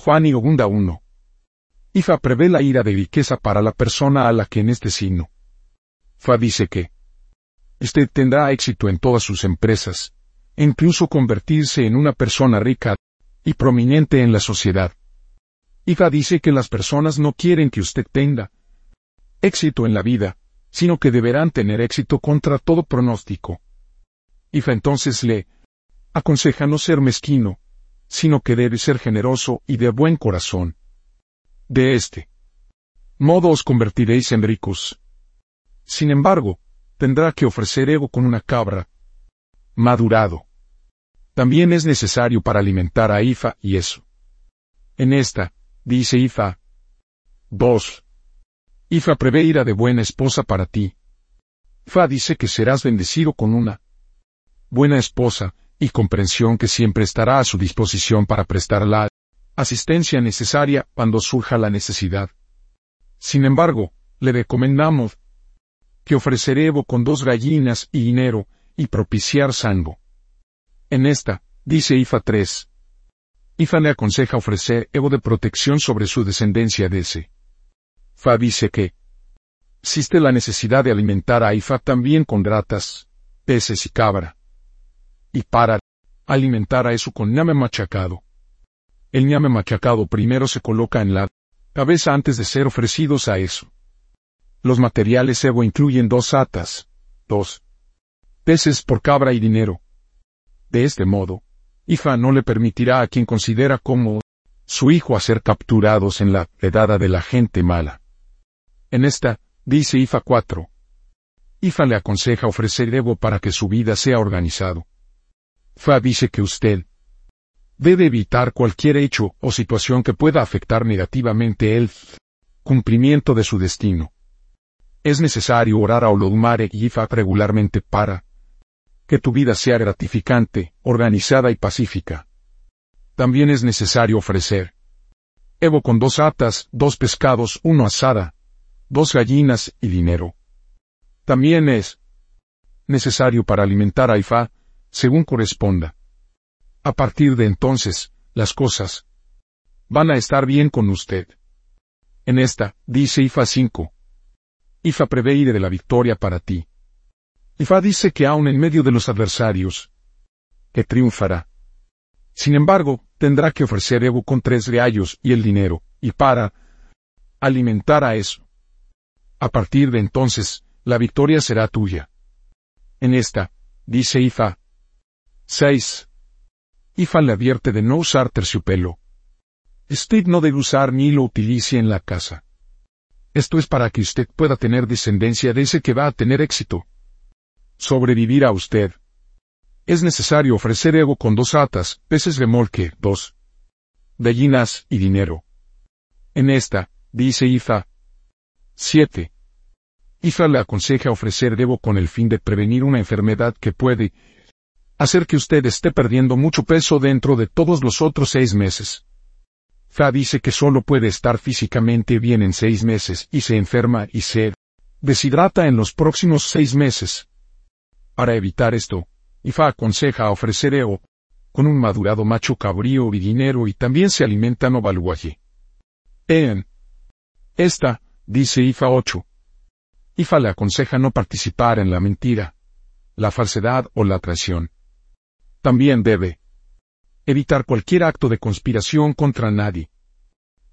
Juan y Ogunda 1. Ifa prevé la ira de riqueza para la persona a la que en este signo. Fa dice que usted tendrá éxito en todas sus empresas, e incluso convertirse en una persona rica y prominente en la sociedad. Ifa dice que las personas no quieren que usted tenga éxito en la vida, sino que deberán tener éxito contra todo pronóstico. Ifa entonces le aconseja no ser mezquino, sino que debe ser generoso y de buen corazón. De este modo os convertiréis en ricos. Sin embargo, tendrá que ofrecer ego con una cabra madurado. También es necesario para alimentar a Ifa y eso. En esta, dice Ifa. 2. Ifa prevé ira de buena esposa para ti. Fa dice que serás bendecido con una buena esposa, y comprensión que siempre estará a su disposición para prestar la asistencia necesaria cuando surja la necesidad. Sin embargo, le recomendamos que ofrecer Evo con dos gallinas y dinero, y propiciar sango. En esta, dice Ifa 3. Ifa le aconseja ofrecer Evo de protección sobre su descendencia de ese. Fa dice que existe la necesidad de alimentar a Ifa también con gratas, peces y cabra y para alimentar a eso con ñame machacado. El ñame machacado primero se coloca en la cabeza antes de ser ofrecidos a eso. Los materiales Evo incluyen dos atas, dos peces por cabra y dinero. De este modo, Ifa no le permitirá a quien considera como su hijo a ser capturados en la edad de la gente mala. En esta, dice Ifa 4. Ifa le aconseja ofrecer Evo para que su vida sea organizado. Fa dice que usted debe evitar cualquier hecho o situación que pueda afectar negativamente el cumplimiento de su destino. Es necesario orar a Olodumare y Ifa regularmente para que tu vida sea gratificante, organizada y pacífica. También es necesario ofrecer Evo con dos atas, dos pescados, uno asada, dos gallinas y dinero. También es necesario para alimentar a Ifa según corresponda. A partir de entonces, las cosas van a estar bien con usted. En esta, dice Ifa 5. Ifa prevé ir de la victoria para ti. Ifa dice que aun en medio de los adversarios, que triunfará. Sin embargo, tendrá que ofrecer Evo con tres reayos y el dinero, y para alimentar a eso. A partir de entonces, la victoria será tuya. En esta, dice Ifa, 6. Ifa le advierte de no usar terciopelo. Steve no debe usar ni lo utilice en la casa. Esto es para que usted pueda tener descendencia de ese que va a tener éxito. Sobrevivir a usted. Es necesario ofrecer ego con dos atas, peces remolque, dos gallinas y dinero. En esta, dice Ifa. 7. Ifa le aconseja ofrecer debo con el fin de prevenir una enfermedad que puede, hacer que usted esté perdiendo mucho peso dentro de todos los otros seis meses. Fa dice que solo puede estar físicamente bien en seis meses y se enferma y se deshidrata en los próximos seis meses. Para evitar esto, Ifa aconseja ofrecer EO, con un madurado macho cabrío y dinero y también se alimenta no baluaje. En esta, dice Ifa 8. Ifa le aconseja no participar en la mentira, la falsedad o la traición. También debe evitar cualquier acto de conspiración contra nadie.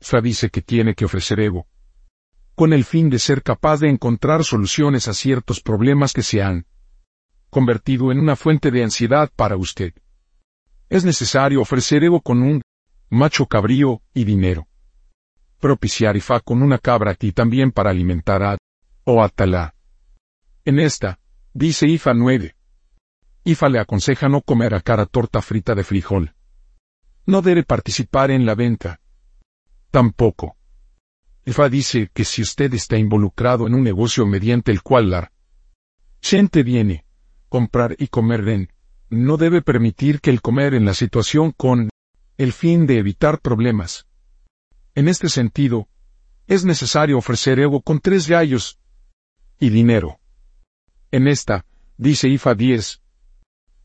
Fa dice que tiene que ofrecer ego, con el fin de ser capaz de encontrar soluciones a ciertos problemas que se han convertido en una fuente de ansiedad para usted. Es necesario ofrecer ego con un macho cabrío y dinero. Propiciar Ifa con una cabra y también para alimentar a o atalá. En esta, dice Ifa 9. Ifa le aconseja no comer a cara torta frita de frijol. No debe participar en la venta. Tampoco. Ifa dice que si usted está involucrado en un negocio mediante el cual la gente viene, comprar y comer en, no debe permitir que el comer en la situación con el fin de evitar problemas. En este sentido, es necesario ofrecer ego con tres gallos y dinero. En esta, dice Ifa 10,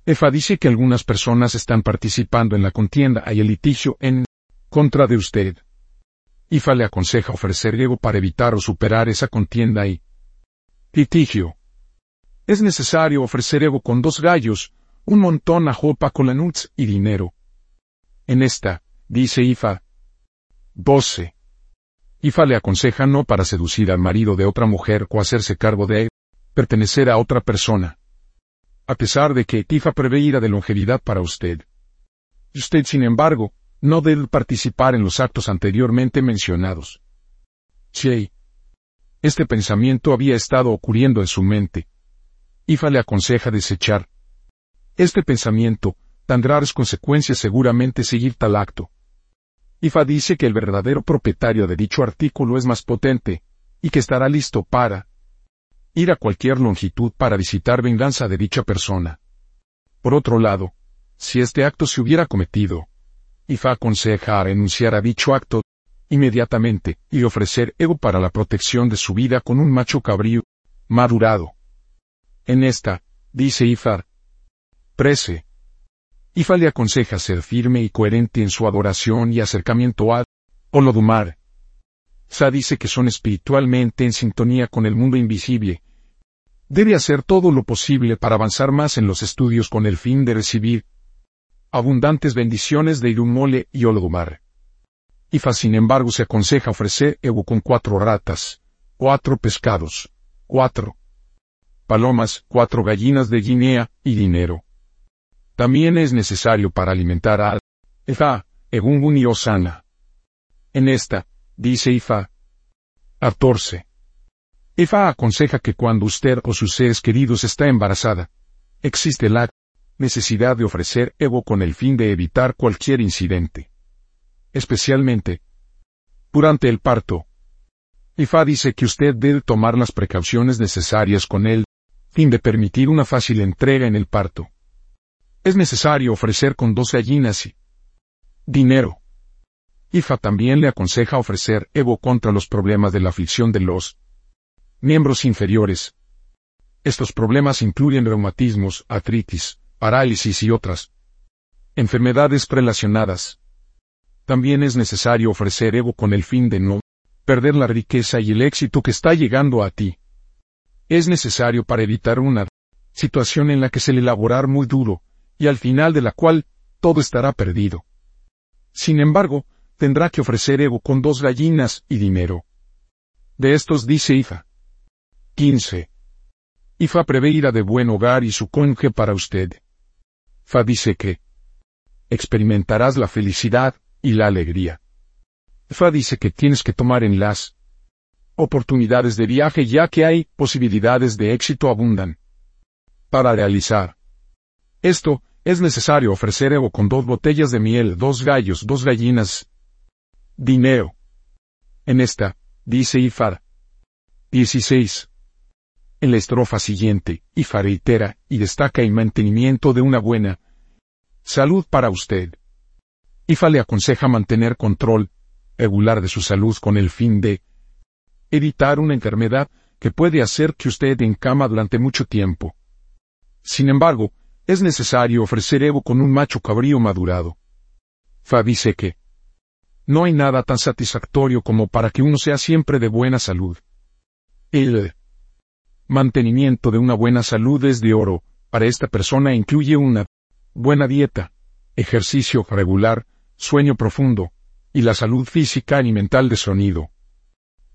EFA dice que algunas personas están participando en la contienda y el litigio en contra de usted. Ifa le aconseja ofrecer ego para evitar o superar esa contienda y litigio. Es necesario ofrecer ego con dos gallos, un montón a jopa con la nuts y dinero. En esta, dice Ifa. 12. Ifa le aconseja no para seducir al marido de otra mujer o hacerse cargo de pertenecer a otra persona. A pesar de que Ifa prevé ira de longevidad para usted. Usted, sin embargo, no debe participar en los actos anteriormente mencionados. Che. Este pensamiento había estado ocurriendo en su mente. Ifa le aconseja desechar. Este pensamiento, tendrá consecuencias seguramente seguir tal acto. Ifa dice que el verdadero propietario de dicho artículo es más potente, y que estará listo para ir a cualquier longitud para visitar venganza de dicha persona. Por otro lado, si este acto se hubiera cometido, Ifa aconseja renunciar a dicho acto inmediatamente y ofrecer ego para la protección de su vida con un macho cabrío madurado. En esta, dice Ifar, prece. Ifa le aconseja ser firme y coherente en su adoración y acercamiento a Olodumare. Sa dice que son espiritualmente en sintonía con el mundo invisible. Debe hacer todo lo posible para avanzar más en los estudios con el fin de recibir abundantes bendiciones de Irumole y Olodumare. Ifa sin embargo se aconseja ofrecer ego con cuatro ratas, cuatro pescados, cuatro palomas, cuatro gallinas de Guinea, y dinero. También es necesario para alimentar a Efa, Egungun y Osana. En esta, dice Ifa. 14. Ifa aconseja que cuando usted o sus seres queridos está embarazada, existe la necesidad de ofrecer ego con el fin de evitar cualquier incidente. Especialmente, durante el parto. Ifa dice que usted debe tomar las precauciones necesarias con él, fin de permitir una fácil entrega en el parto. Es necesario ofrecer con dos gallinas y dinero. Ifa también le aconseja ofrecer ego contra los problemas de la aflicción de los miembros inferiores. Estos problemas incluyen reumatismos, artritis, parálisis y otras enfermedades relacionadas. También es necesario ofrecer ego con el fin de no perder la riqueza y el éxito que está llegando a ti. Es necesario para evitar una situación en la que se le laborar muy duro, y al final de la cual todo estará perdido. Sin embargo, tendrá que ofrecer ego con dos gallinas y dinero. De estos dice Ifa. 15. Ifa prevé ira de buen hogar y su conje para usted. Fa dice que experimentarás la felicidad y la alegría. Fa dice que tienes que tomar en las oportunidades de viaje ya que hay posibilidades de éxito abundan. Para realizar esto, es necesario ofrecer ego con dos botellas de miel, dos gallos, dos gallinas. Dinero. En esta, dice Ifar. 16. En la estrofa siguiente, Ifar reitera y destaca el mantenimiento de una buena salud para usted. Ifa le aconseja mantener control regular de su salud con el fin de evitar una enfermedad que puede hacer que usted en cama durante mucho tiempo. Sin embargo, es necesario ofrecer Evo con un macho cabrío madurado. Fa dice que no hay nada tan satisfactorio como para que uno sea siempre de buena salud. El mantenimiento de una buena salud es de oro, para esta persona incluye una buena dieta, ejercicio regular, sueño profundo, y la salud física y mental de sonido.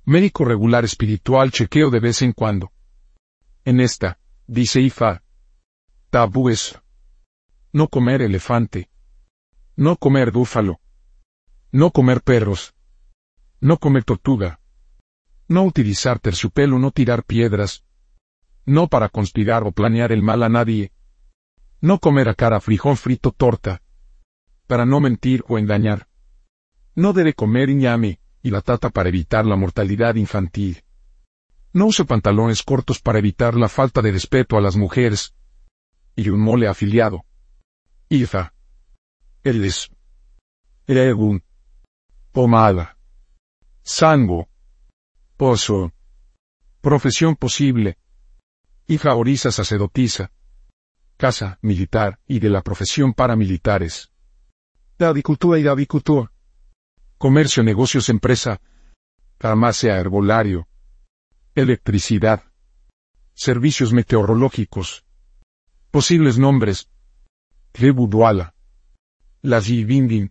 Médico regular espiritual chequeo de vez en cuando. En esta, dice Ifa, Tabú es no comer elefante, no comer búfalo, no comer perros, no comer tortuga, no utilizar terciopelo, no tirar piedras, no para conspirar o planear el mal a nadie, no comer a cara frijol frito torta, para no mentir o engañar. No debe comer ñame y la tata para evitar la mortalidad infantil. No use pantalones cortos para evitar la falta de respeto a las mujeres, y un mole afiliado. Ifa. Eles. Egun. Pomada. Sango. Pozo. Profesión posible. Hija orisa sacerdotisa. Casa militar y de la profesión paramilitares. Davicultura y davicultura. Comercio, negocios, empresa. Farmacia, herbolario. Electricidad. Servicios meteorológicos. Posibles nombres. Tribu Duala. La Binding.